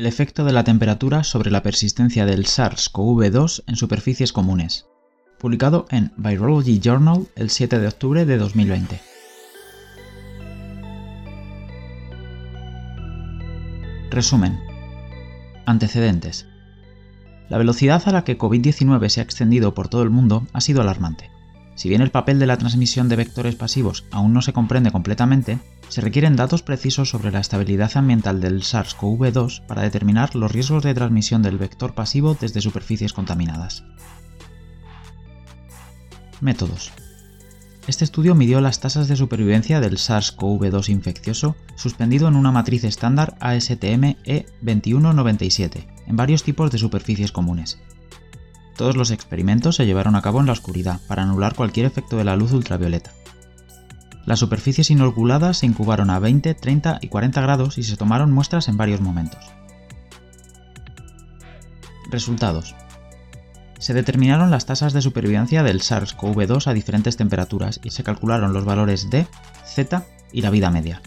El efecto de la temperatura sobre la persistencia del SARS-CoV-2 en superficies comunes, publicado en Virology Journal el 7 de octubre de 2020. Resumen. Antecedentes. La velocidad a la que COVID-19 se ha extendido por todo el mundo ha sido alarmante. Si bien el papel de la transmisión de vectores pasivos aún no se comprende completamente, se requieren datos precisos sobre la estabilidad ambiental del SARS-CoV-2 para determinar los riesgos de transmisión del vector pasivo desde superficies contaminadas. Métodos. Este estudio midió las tasas de supervivencia del SARS-CoV-2 infeccioso suspendido en una matriz estándar ASTM E2197 en varios tipos de superficies comunes. Todos los experimentos se llevaron a cabo en la oscuridad para anular cualquier efecto de la luz ultravioleta. Las superficies inoculadas se incubaron a 20, 30 y 40 grados y se tomaron muestras en varios momentos. Resultados. Se determinaron las tasas de supervivencia del SARS-CoV-2 a diferentes temperaturas y se calcularon los valores D, Z y la vida media.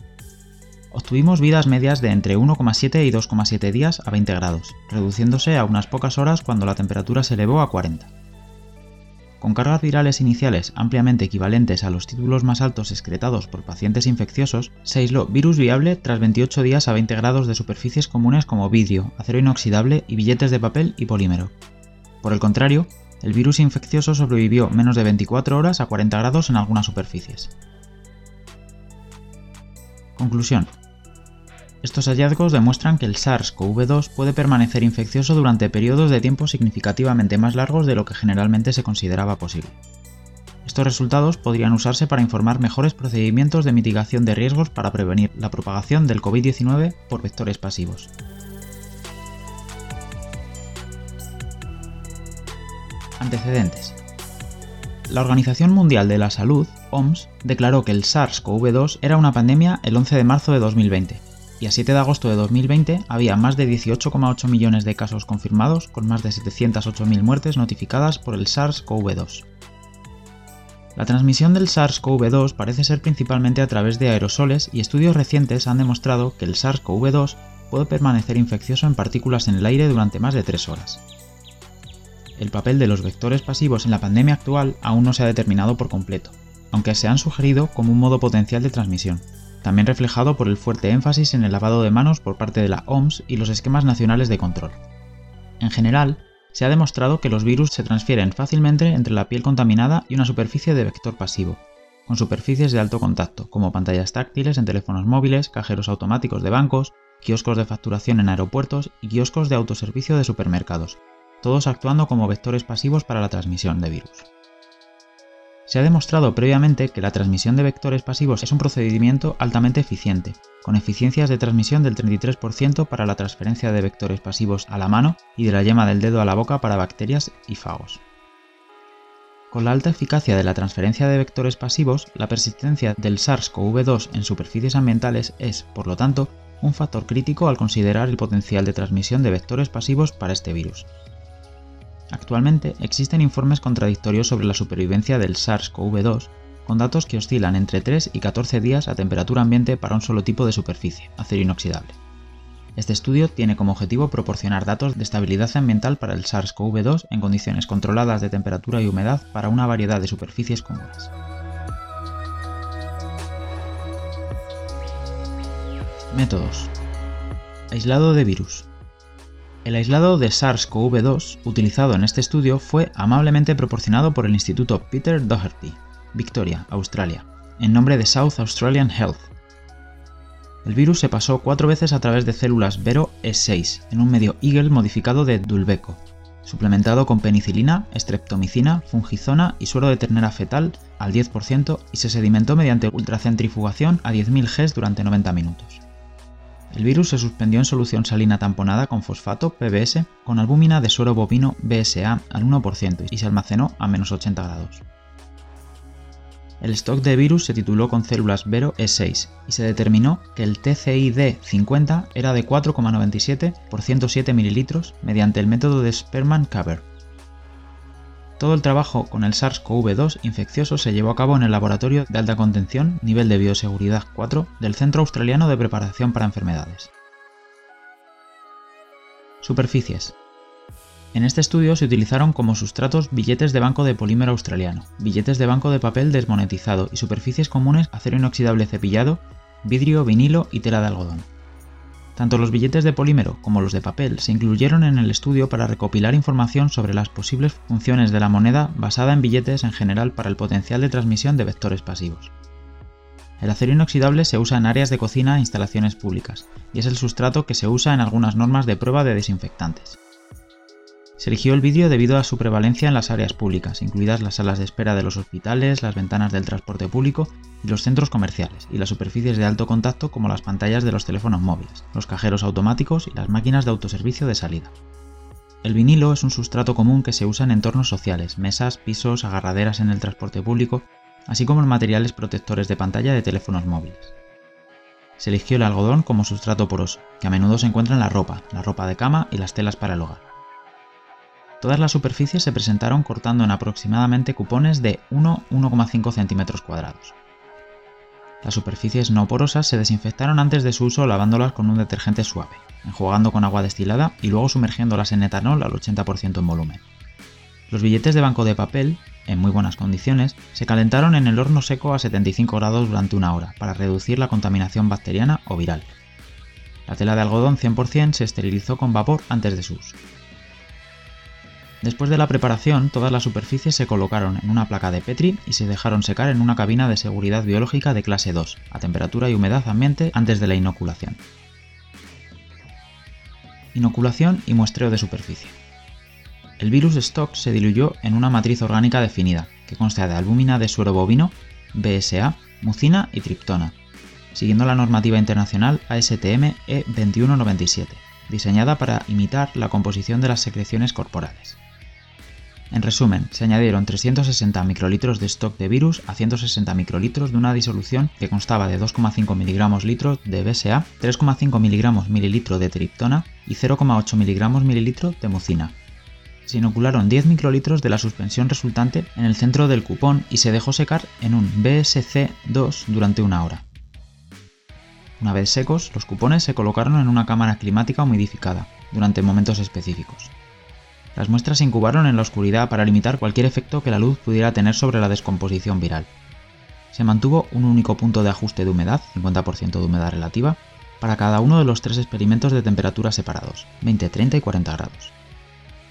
Obtuvimos vidas medias de entre 1,7 y 2,7 días a 20 grados, reduciéndose a unas pocas horas cuando la temperatura se elevó a 40. Con cargas virales iniciales ampliamente equivalentes a los títulos más altos excretados por pacientes infecciosos, se aisló virus viable tras 28 días a 20 grados de superficies comunes como vidrio, acero inoxidable y billetes de papel y polímero. Por el contrario, el virus infeccioso sobrevivió menos de 24 horas a 40 grados en algunas superficies. Conclusión. Estos hallazgos demuestran que el SARS-CoV-2 puede permanecer infeccioso durante periodos de tiempo significativamente más largos de lo que generalmente se consideraba posible. Estos resultados podrían usarse para informar mejores procedimientos de mitigación de riesgos para prevenir la propagación del COVID-19 por vectores pasivos. Antecedentes. La Organización Mundial de la Salud, OMS, declaró que el SARS-CoV-2 era una pandemia el 11 de marzo de 2020, y a 7 de agosto de 2020 había más de 18,8 millones de casos confirmados, con más de 708.000 muertes notificadas por el SARS-CoV-2. La transmisión del SARS-CoV-2 parece ser principalmente a través de aerosoles y estudios recientes han demostrado que el SARS-CoV-2 puede permanecer infeccioso en partículas en el aire durante más de 3 horas el papel de los vectores pasivos en la pandemia actual aún no se ha determinado por completo, aunque se han sugerido como un modo potencial de transmisión, también reflejado por el fuerte énfasis en el lavado de manos por parte de la OMS y los esquemas nacionales de control. En general, se ha demostrado que los virus se transfieren fácilmente entre la piel contaminada y una superficie de vector pasivo, con superficies de alto contacto, como pantallas táctiles en teléfonos móviles, cajeros automáticos de bancos, kioscos de facturación en aeropuertos y kioscos de autoservicio de supermercados, todos actuando como vectores pasivos para la transmisión de virus. Se ha demostrado previamente que la transmisión de vectores pasivos es un procedimiento altamente eficiente, con eficiencias de transmisión del 33% para la transferencia de vectores pasivos a la mano y de la yema del dedo a la boca para bacterias y fagos. Con la alta eficacia de la transferencia de vectores pasivos, la persistencia del SARS-CoV-2 en superficies ambientales es, por lo tanto, un factor crítico al considerar el potencial de transmisión de vectores pasivos para este virus. Actualmente existen informes contradictorios sobre la supervivencia del SARS-CoV-2, con datos que oscilan entre 3 y 14 días a temperatura ambiente para un solo tipo de superficie, acero inoxidable. Este estudio tiene como objetivo proporcionar datos de estabilidad ambiental para el SARS-CoV-2 en condiciones controladas de temperatura y humedad para una variedad de superficies comunes. Métodos. Aislado de virus. El aislado de SARS-CoV-2 utilizado en este estudio fue amablemente proporcionado por el Instituto Peter Doherty, Victoria, Australia, en nombre de South Australian Health. El virus se pasó cuatro veces a través de células Vero E6 en un medio Eagle modificado de Dulbeco, suplementado con penicilina, streptomicina, fungizona y suero de ternera fetal al 10% y se sedimentó mediante ultracentrifugación a 10.000 Gs durante 90 minutos. El virus se suspendió en solución salina tamponada con fosfato PBS con albúmina de suero bovino BSA al 1% y se almacenó a menos 80 grados. El stock de virus se tituló con células Vero E6 y se determinó que el TCID50 era de 4,97 por 107 ml mediante el método de Sperman-Caber. Todo el trabajo con el SARS-CoV-2 infeccioso se llevó a cabo en el Laboratorio de Alta Contención Nivel de Bioseguridad 4 del Centro Australiano de Preparación para Enfermedades. Superficies. En este estudio se utilizaron como sustratos billetes de banco de polímero australiano, billetes de banco de papel desmonetizado y superficies comunes acero inoxidable cepillado, vidrio, vinilo y tela de algodón. Tanto los billetes de polímero como los de papel se incluyeron en el estudio para recopilar información sobre las posibles funciones de la moneda basada en billetes en general para el potencial de transmisión de vectores pasivos. El acero inoxidable se usa en áreas de cocina e instalaciones públicas, y es el sustrato que se usa en algunas normas de prueba de desinfectantes. Se eligió el vidrio debido a su prevalencia en las áreas públicas, incluidas las salas de espera de los hospitales, las ventanas del transporte público y los centros comerciales, y las superficies de alto contacto como las pantallas de los teléfonos móviles, los cajeros automáticos y las máquinas de autoservicio de salida. El vinilo es un sustrato común que se usa en entornos sociales, mesas, pisos, agarraderas en el transporte público, así como en materiales protectores de pantalla de teléfonos móviles. Se eligió el algodón como sustrato poroso, que a menudo se encuentra en la ropa, la ropa de cama y las telas para el hogar. Todas las superficies se presentaron cortando en aproximadamente cupones de 1-1,5 centímetros cuadrados. Las superficies no porosas se desinfectaron antes de su uso lavándolas con un detergente suave, enjuagando con agua destilada y luego sumergiéndolas en etanol al 80% en volumen. Los billetes de banco de papel, en muy buenas condiciones, se calentaron en el horno seco a 75 grados durante una hora para reducir la contaminación bacteriana o viral. La tela de algodón 100% se esterilizó con vapor antes de su uso. Después de la preparación, todas las superficies se colocaron en una placa de Petri y se dejaron secar en una cabina de seguridad biológica de clase 2, a temperatura y humedad ambiente antes de la inoculación. Inoculación y muestreo de superficie. El virus Stock se diluyó en una matriz orgánica definida, que consta de albúmina de suero bovino, BSA, mucina y triptona, siguiendo la normativa internacional ASTM E2197, diseñada para imitar la composición de las secreciones corporales. En resumen, se añadieron 360 microlitros de stock de virus a 160 microlitros de una disolución que constaba de 2,5 mg litro de BSA, 3,5 mg mililitro de triptona y 0,8 mg mililitro de mucina. Se inocularon 10 microlitros de la suspensión resultante en el centro del cupón y se dejó secar en un BSC2 durante una hora. Una vez secos, los cupones se colocaron en una cámara climática humidificada, durante momentos específicos. Las muestras se incubaron en la oscuridad para limitar cualquier efecto que la luz pudiera tener sobre la descomposición viral. Se mantuvo un único punto de ajuste de humedad, 50% de humedad relativa, para cada uno de los tres experimentos de temperatura separados, 20, 30 y 40 grados.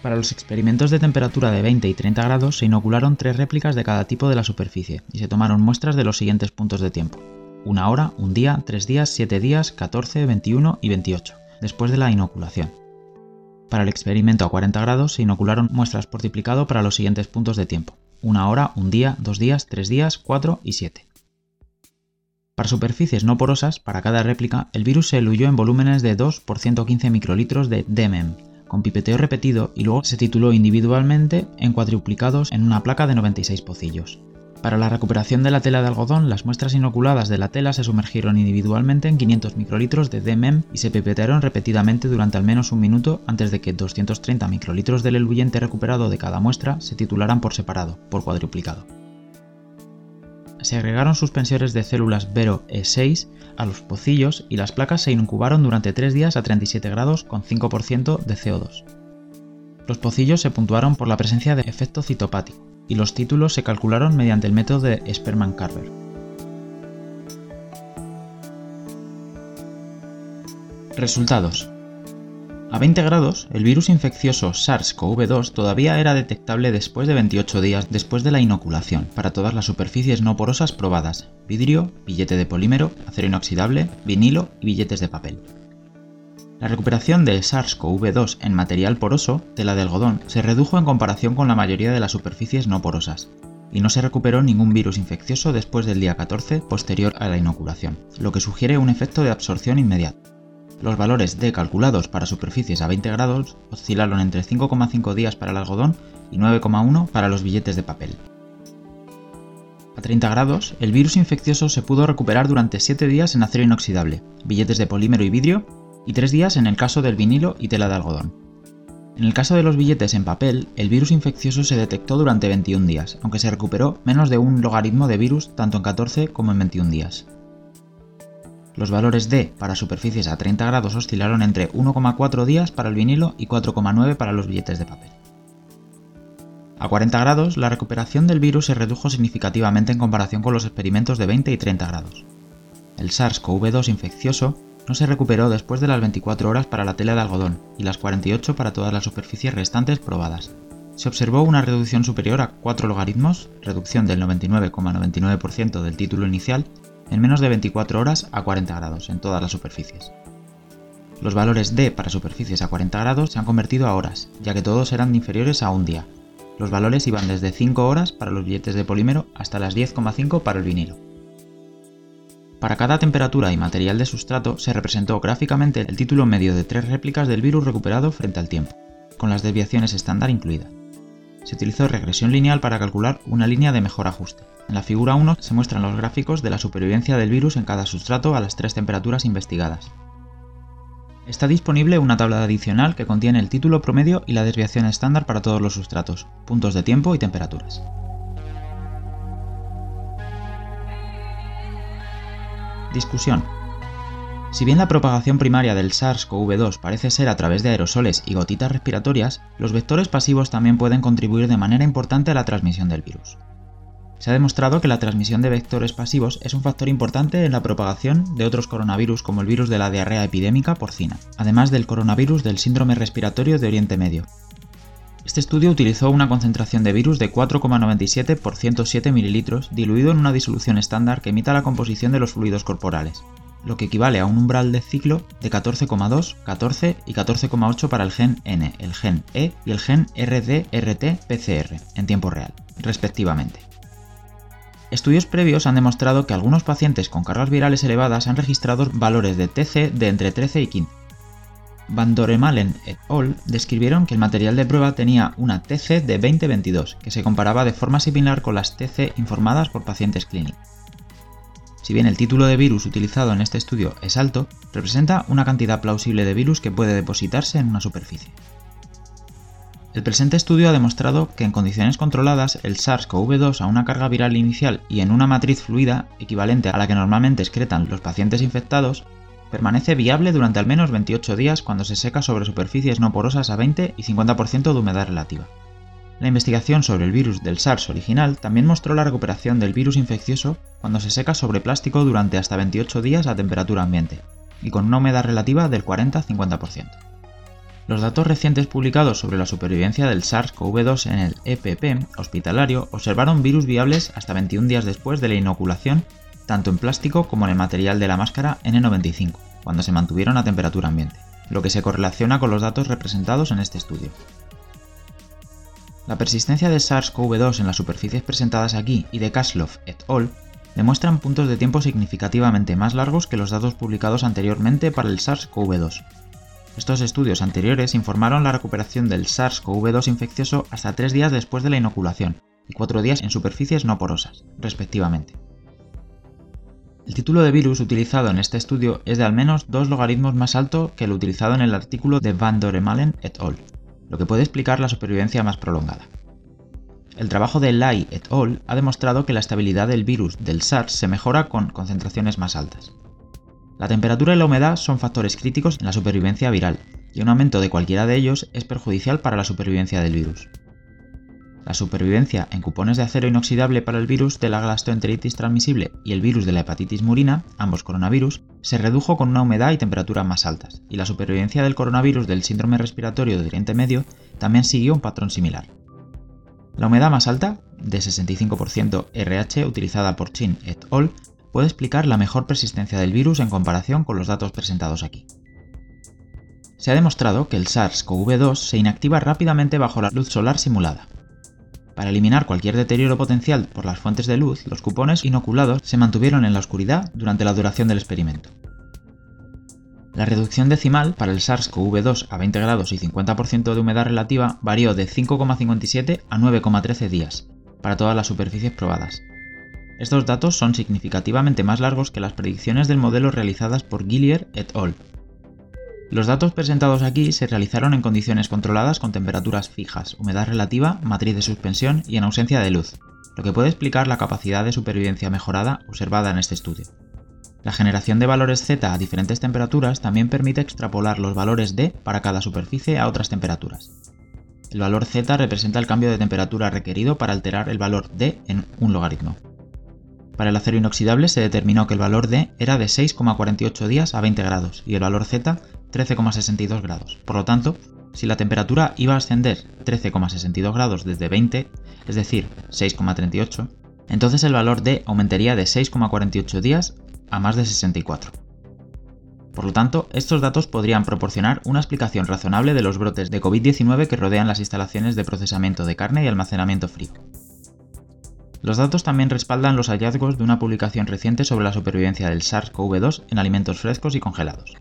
Para los experimentos de temperatura de 20 y 30 grados se inocularon tres réplicas de cada tipo de la superficie y se tomaron muestras de los siguientes puntos de tiempo. Una hora, un día, tres días, siete días, 14, 21 y 28, después de la inoculación. Para el experimento a 40 grados se inocularon muestras por duplicado para los siguientes puntos de tiempo. Una hora, un día, dos días, tres días, cuatro y siete. Para superficies no porosas, para cada réplica, el virus se eluyó en volúmenes de 2 por 115 microlitros de DMM, con pipeteo repetido y luego se tituló individualmente en cuadruplicados en una placa de 96 pocillos. Para la recuperación de la tela de algodón, las muestras inoculadas de la tela se sumergieron individualmente en 500 microlitros de DMM y se pipetearon repetidamente durante al menos un minuto antes de que 230 microlitros del eluyente recuperado de cada muestra se titularan por separado, por cuadruplicado. Se agregaron suspensores de células Vero E6 a los pocillos y las placas se incubaron durante 3 días a 37 grados con 5% de CO2. Los pocillos se puntuaron por la presencia de efecto citopático y los títulos se calcularon mediante el método de Sperman-Carver. Resultados. A 20 grados, el virus infeccioso SARS-CoV-2 todavía era detectable después de 28 días después de la inoculación para todas las superficies no porosas probadas, vidrio, billete de polímero, acero inoxidable, vinilo y billetes de papel. La recuperación del SARS-CoV-2 en material poroso, tela de algodón, se redujo en comparación con la mayoría de las superficies no porosas, y no se recuperó ningún virus infeccioso después del día 14 posterior a la inoculación, lo que sugiere un efecto de absorción inmediato. Los valores D calculados para superficies a 20 grados oscilaron entre 5,5 días para el algodón y 9,1 para los billetes de papel. A 30 grados, el virus infeccioso se pudo recuperar durante 7 días en acero inoxidable, billetes de polímero y vidrio y tres días en el caso del vinilo y tela de algodón. En el caso de los billetes en papel, el virus infeccioso se detectó durante 21 días, aunque se recuperó menos de un logaritmo de virus tanto en 14 como en 21 días. Los valores D para superficies a 30 grados oscilaron entre 1,4 días para el vinilo y 4,9 para los billetes de papel. A 40 grados, la recuperación del virus se redujo significativamente en comparación con los experimentos de 20 y 30 grados. El SARS-CoV-2 infeccioso no se recuperó después de las 24 horas para la tela de algodón y las 48 para todas las superficies restantes probadas. Se observó una reducción superior a 4 logaritmos, reducción del 99,99% del título inicial, en menos de 24 horas a 40 grados en todas las superficies. Los valores D para superficies a 40 grados se han convertido a horas, ya que todos eran inferiores a un día, los valores iban desde 5 horas para los billetes de polímero hasta las 10,5 para el vinilo. Para cada temperatura y material de sustrato se representó gráficamente el título medio de tres réplicas del virus recuperado frente al tiempo, con las desviaciones estándar incluidas. Se utilizó regresión lineal para calcular una línea de mejor ajuste. En la figura 1 se muestran los gráficos de la supervivencia del virus en cada sustrato a las tres temperaturas investigadas. Está disponible una tabla adicional que contiene el título promedio y la desviación estándar para todos los sustratos, puntos de tiempo y temperaturas. Discusión. Si bien la propagación primaria del SARS-CoV-2 parece ser a través de aerosoles y gotitas respiratorias, los vectores pasivos también pueden contribuir de manera importante a la transmisión del virus. Se ha demostrado que la transmisión de vectores pasivos es un factor importante en la propagación de otros coronavirus como el virus de la diarrea epidémica porcina, además del coronavirus del síndrome respiratorio de Oriente Medio. Este estudio utilizó una concentración de virus de 4,97 por 107 ml diluido en una disolución estándar que imita la composición de los fluidos corporales, lo que equivale a un umbral de ciclo de 14,2, 14 y 14,8 para el gen N, el gen E y el gen RD-RT-PCR en tiempo real, respectivamente. Estudios previos han demostrado que algunos pacientes con cargas virales elevadas han registrado valores de TC de entre 13 y 15. Van Doremalen et al. describieron que el material de prueba tenía una TC de 20-22, que se comparaba de forma similar con las TC informadas por pacientes clínicos. Si bien el título de virus utilizado en este estudio es alto, representa una cantidad plausible de virus que puede depositarse en una superficie. El presente estudio ha demostrado que en condiciones controladas el SARS-CoV-2 a una carga viral inicial y en una matriz fluida equivalente a la que normalmente excretan los pacientes infectados, permanece viable durante al menos 28 días cuando se seca sobre superficies no porosas a 20 y 50% de humedad relativa. La investigación sobre el virus del SARS original también mostró la recuperación del virus infeccioso cuando se seca sobre plástico durante hasta 28 días a temperatura ambiente, y con una humedad relativa del 40-50%. Los datos recientes publicados sobre la supervivencia del SARS-CoV-2 en el EPP hospitalario observaron virus viables hasta 21 días después de la inoculación, tanto en plástico como en el material de la máscara N95, cuando se mantuvieron a temperatura ambiente, lo que se correlaciona con los datos representados en este estudio. La persistencia de SARS-CoV-2 en las superficies presentadas aquí y de Kaslov et al. demuestran puntos de tiempo significativamente más largos que los datos publicados anteriormente para el SARS-CoV-2, estos estudios anteriores informaron la recuperación del SARS-CoV-2 infeccioso hasta 3 días después de la inoculación y 4 días en superficies no porosas, respectivamente. El título de virus utilizado en este estudio es de al menos dos logaritmos más alto que el utilizado en el artículo de Van Doremalen et al., lo que puede explicar la supervivencia más prolongada. El trabajo de Lai et al. ha demostrado que la estabilidad del virus del SARS se mejora con concentraciones más altas. La temperatura y la humedad son factores críticos en la supervivencia viral, y un aumento de cualquiera de ellos es perjudicial para la supervivencia del virus. La supervivencia en cupones de acero inoxidable para el virus de la gastroenteritis transmisible y el virus de la hepatitis murina, ambos coronavirus, se redujo con una humedad y temperatura más altas, y la supervivencia del coronavirus del síndrome respiratorio de Oriente Medio también siguió un patrón similar. La humedad más alta, de 65% RH utilizada por Chin et al., puede explicar la mejor persistencia del virus en comparación con los datos presentados aquí. Se ha demostrado que el SARS-CoV-2 se inactiva rápidamente bajo la luz solar simulada. Para eliminar cualquier deterioro potencial por las fuentes de luz, los cupones inoculados se mantuvieron en la oscuridad durante la duración del experimento. La reducción decimal para el SARS-CoV-2 a 20 grados y 50% de humedad relativa varió de 5,57 a 9,13 días, para todas las superficies probadas, estos datos son significativamente más largos que las predicciones del modelo realizadas por Gillier et al. Los datos presentados aquí se realizaron en condiciones controladas con temperaturas fijas, humedad relativa, matriz de suspensión y en ausencia de luz, lo que puede explicar la capacidad de supervivencia mejorada observada en este estudio. La generación de valores Z a diferentes temperaturas también permite extrapolar los valores D para cada superficie a otras temperaturas. El valor Z representa el cambio de temperatura requerido para alterar el valor D en un logaritmo. Para el acero inoxidable se determinó que el valor D era de 6,48 días a 20 grados y el valor Z 13,62 grados. Por lo tanto, si la temperatura iba a ascender 13,62 grados desde 20, es decir, 6,38, entonces el valor D aumentaría de 6,48 días a más de 64. Por lo tanto, estos datos podrían proporcionar una explicación razonable de los brotes de COVID-19 que rodean las instalaciones de procesamiento de carne y almacenamiento frío. Los datos también respaldan los hallazgos de una publicación reciente sobre la supervivencia del SARS-CoV-2 en alimentos frescos y congelados.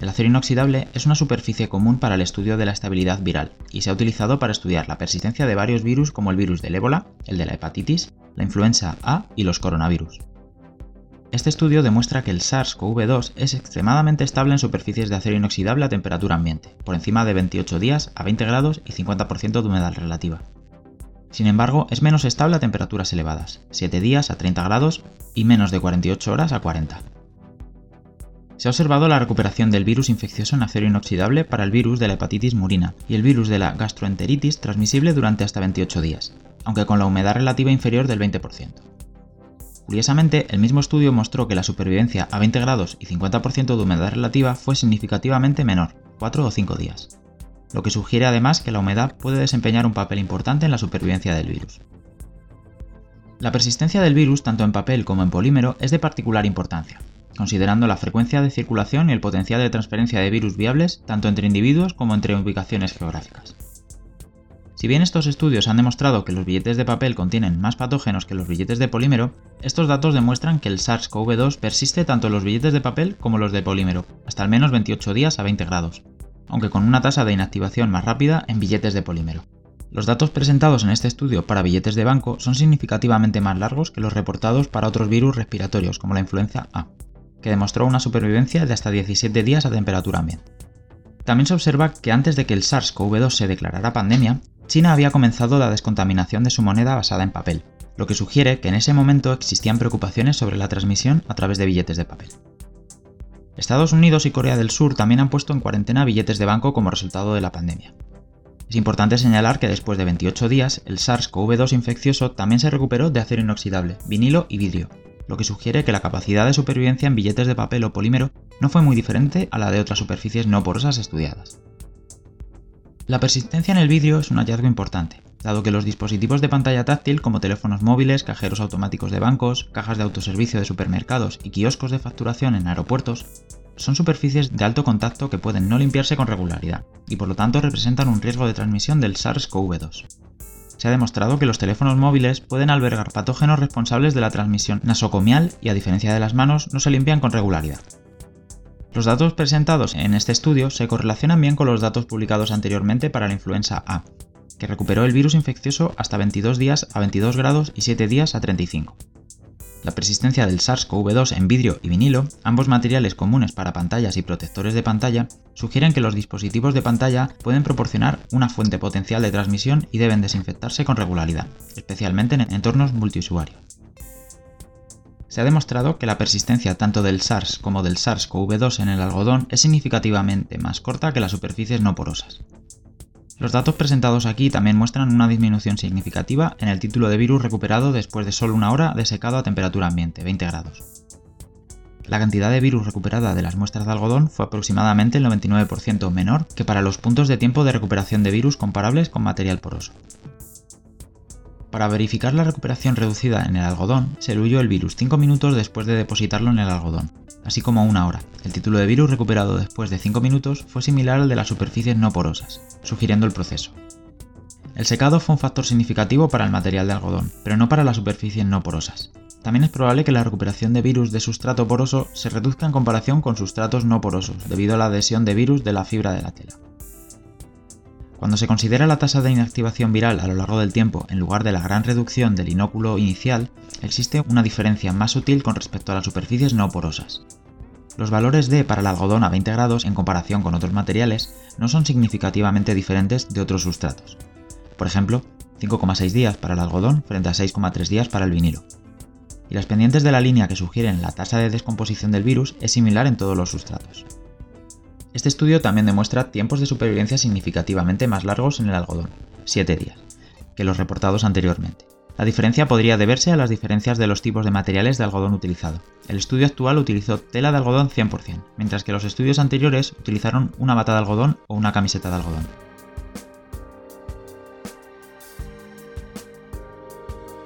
El acero inoxidable es una superficie común para el estudio de la estabilidad viral y se ha utilizado para estudiar la persistencia de varios virus como el virus del ébola, el de la hepatitis, la influenza A y los coronavirus. Este estudio demuestra que el SARS-CoV-2 es extremadamente estable en superficies de acero inoxidable a temperatura ambiente, por encima de 28 días a 20 grados y 50% de humedad relativa. Sin embargo, es menos estable a temperaturas elevadas, 7 días a 30 grados y menos de 48 horas a 40 se ha observado la recuperación del virus infeccioso en acero inoxidable para el virus de la hepatitis murina y el virus de la gastroenteritis transmisible durante hasta 28 días, aunque con la humedad relativa inferior del 20%. Curiosamente, el mismo estudio mostró que la supervivencia a 20 grados y 50% de humedad relativa fue significativamente menor, 4 o 5 días, lo que sugiere además que la humedad puede desempeñar un papel importante en la supervivencia del virus. La persistencia del virus, tanto en papel como en polímero, es de particular importancia, considerando la frecuencia de circulación y el potencial de transferencia de virus viables tanto entre individuos como entre ubicaciones geográficas. Si bien estos estudios han demostrado que los billetes de papel contienen más patógenos que los billetes de polímero, estos datos demuestran que el SARS-CoV-2 persiste tanto en los billetes de papel como los de polímero, hasta al menos 28 días a 20 grados, aunque con una tasa de inactivación más rápida en billetes de polímero. Los datos presentados en este estudio para billetes de banco son significativamente más largos que los reportados para otros virus respiratorios como la influenza A que demostró una supervivencia de hasta 17 días a temperatura ambiente. También se observa que antes de que el SARS-CoV-2 se declarara pandemia, China había comenzado la descontaminación de su moneda basada en papel, lo que sugiere que en ese momento existían preocupaciones sobre la transmisión a través de billetes de papel. Estados Unidos y Corea del Sur también han puesto en cuarentena billetes de banco como resultado de la pandemia. Es importante señalar que después de 28 días, el SARS-CoV-2 infeccioso también se recuperó de acero inoxidable, vinilo y vidrio, lo que sugiere que la capacidad de supervivencia en billetes de papel o polímero no fue muy diferente a la de otras superficies no porosas estudiadas. La persistencia en el vidrio es un hallazgo importante, dado que los dispositivos de pantalla táctil como teléfonos móviles, cajeros automáticos de bancos, cajas de autoservicio de supermercados y kioscos de facturación en aeropuertos son superficies de alto contacto que pueden no limpiarse con regularidad y por lo tanto representan un riesgo de transmisión del SARS-CoV-2 se ha demostrado que los teléfonos móviles pueden albergar patógenos responsables de la transmisión nasocomial y a diferencia de las manos no se limpian con regularidad. Los datos presentados en este estudio se correlacionan bien con los datos publicados anteriormente para la influenza A, que recuperó el virus infeccioso hasta 22 días a 22 grados y 7 días a 35. La persistencia del SARS-CoV-2 en vidrio y vinilo, ambos materiales comunes para pantallas y protectores de pantalla, sugieren que los dispositivos de pantalla pueden proporcionar una fuente potencial de transmisión y deben desinfectarse con regularidad, especialmente en entornos multiusuario. Se ha demostrado que la persistencia tanto del SARS como del SARS-CoV-2 en el algodón es significativamente más corta que las superficies no porosas. Los datos presentados aquí también muestran una disminución significativa en el título de virus recuperado después de solo una hora de secado a temperatura ambiente, 20 grados. La cantidad de virus recuperada de las muestras de algodón fue aproximadamente el 99% menor que para los puntos de tiempo de recuperación de virus comparables con material poroso. Para verificar la recuperación reducida en el algodón, se eluyó el virus 5 minutos después de depositarlo en el algodón, así como una hora. El título de virus recuperado después de 5 minutos fue similar al de las superficies no porosas, sugiriendo el proceso. El secado fue un factor significativo para el material de algodón, pero no para las superficies no porosas. También es probable que la recuperación de virus de sustrato poroso se reduzca en comparación con sustratos no porosos, debido a la adhesión de virus de la fibra de la tela. Cuando se considera la tasa de inactivación viral a lo largo del tiempo en lugar de la gran reducción del inóculo inicial, existe una diferencia más sutil con respecto a las superficies no porosas. Los valores D para el algodón a 20 grados en comparación con otros materiales no son significativamente diferentes de otros sustratos. Por ejemplo, 5,6 días para el algodón frente a 6,3 días para el vinilo. y las pendientes de la línea que sugieren la tasa de descomposición del virus es similar en todos los sustratos. Este estudio también demuestra tiempos de supervivencia significativamente más largos en el algodón, 7 días, que los reportados anteriormente. La diferencia podría deberse a las diferencias de los tipos de materiales de algodón utilizado. El estudio actual utilizó tela de algodón 100%, mientras que los estudios anteriores utilizaron una bata de algodón o una camiseta de algodón.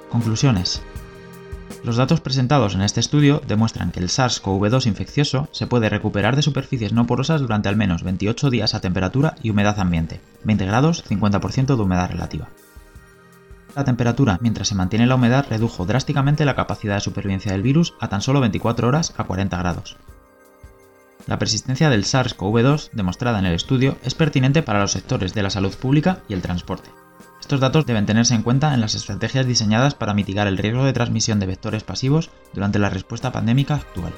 Conclusiones. Los datos presentados en este estudio demuestran que el SARS-CoV-2 infeccioso se puede recuperar de superficies no porosas durante al menos 28 días a temperatura y humedad ambiente, 20 grados, 50% de humedad relativa. La temperatura mientras se mantiene la humedad redujo drásticamente la capacidad de supervivencia del virus a tan solo 24 horas a 40 grados. La persistencia del SARS-CoV-2 demostrada en el estudio es pertinente para los sectores de la salud pública y el transporte. Estos datos deben tenerse en cuenta en las estrategias diseñadas para mitigar el riesgo de transmisión de vectores pasivos durante la respuesta pandémica actual.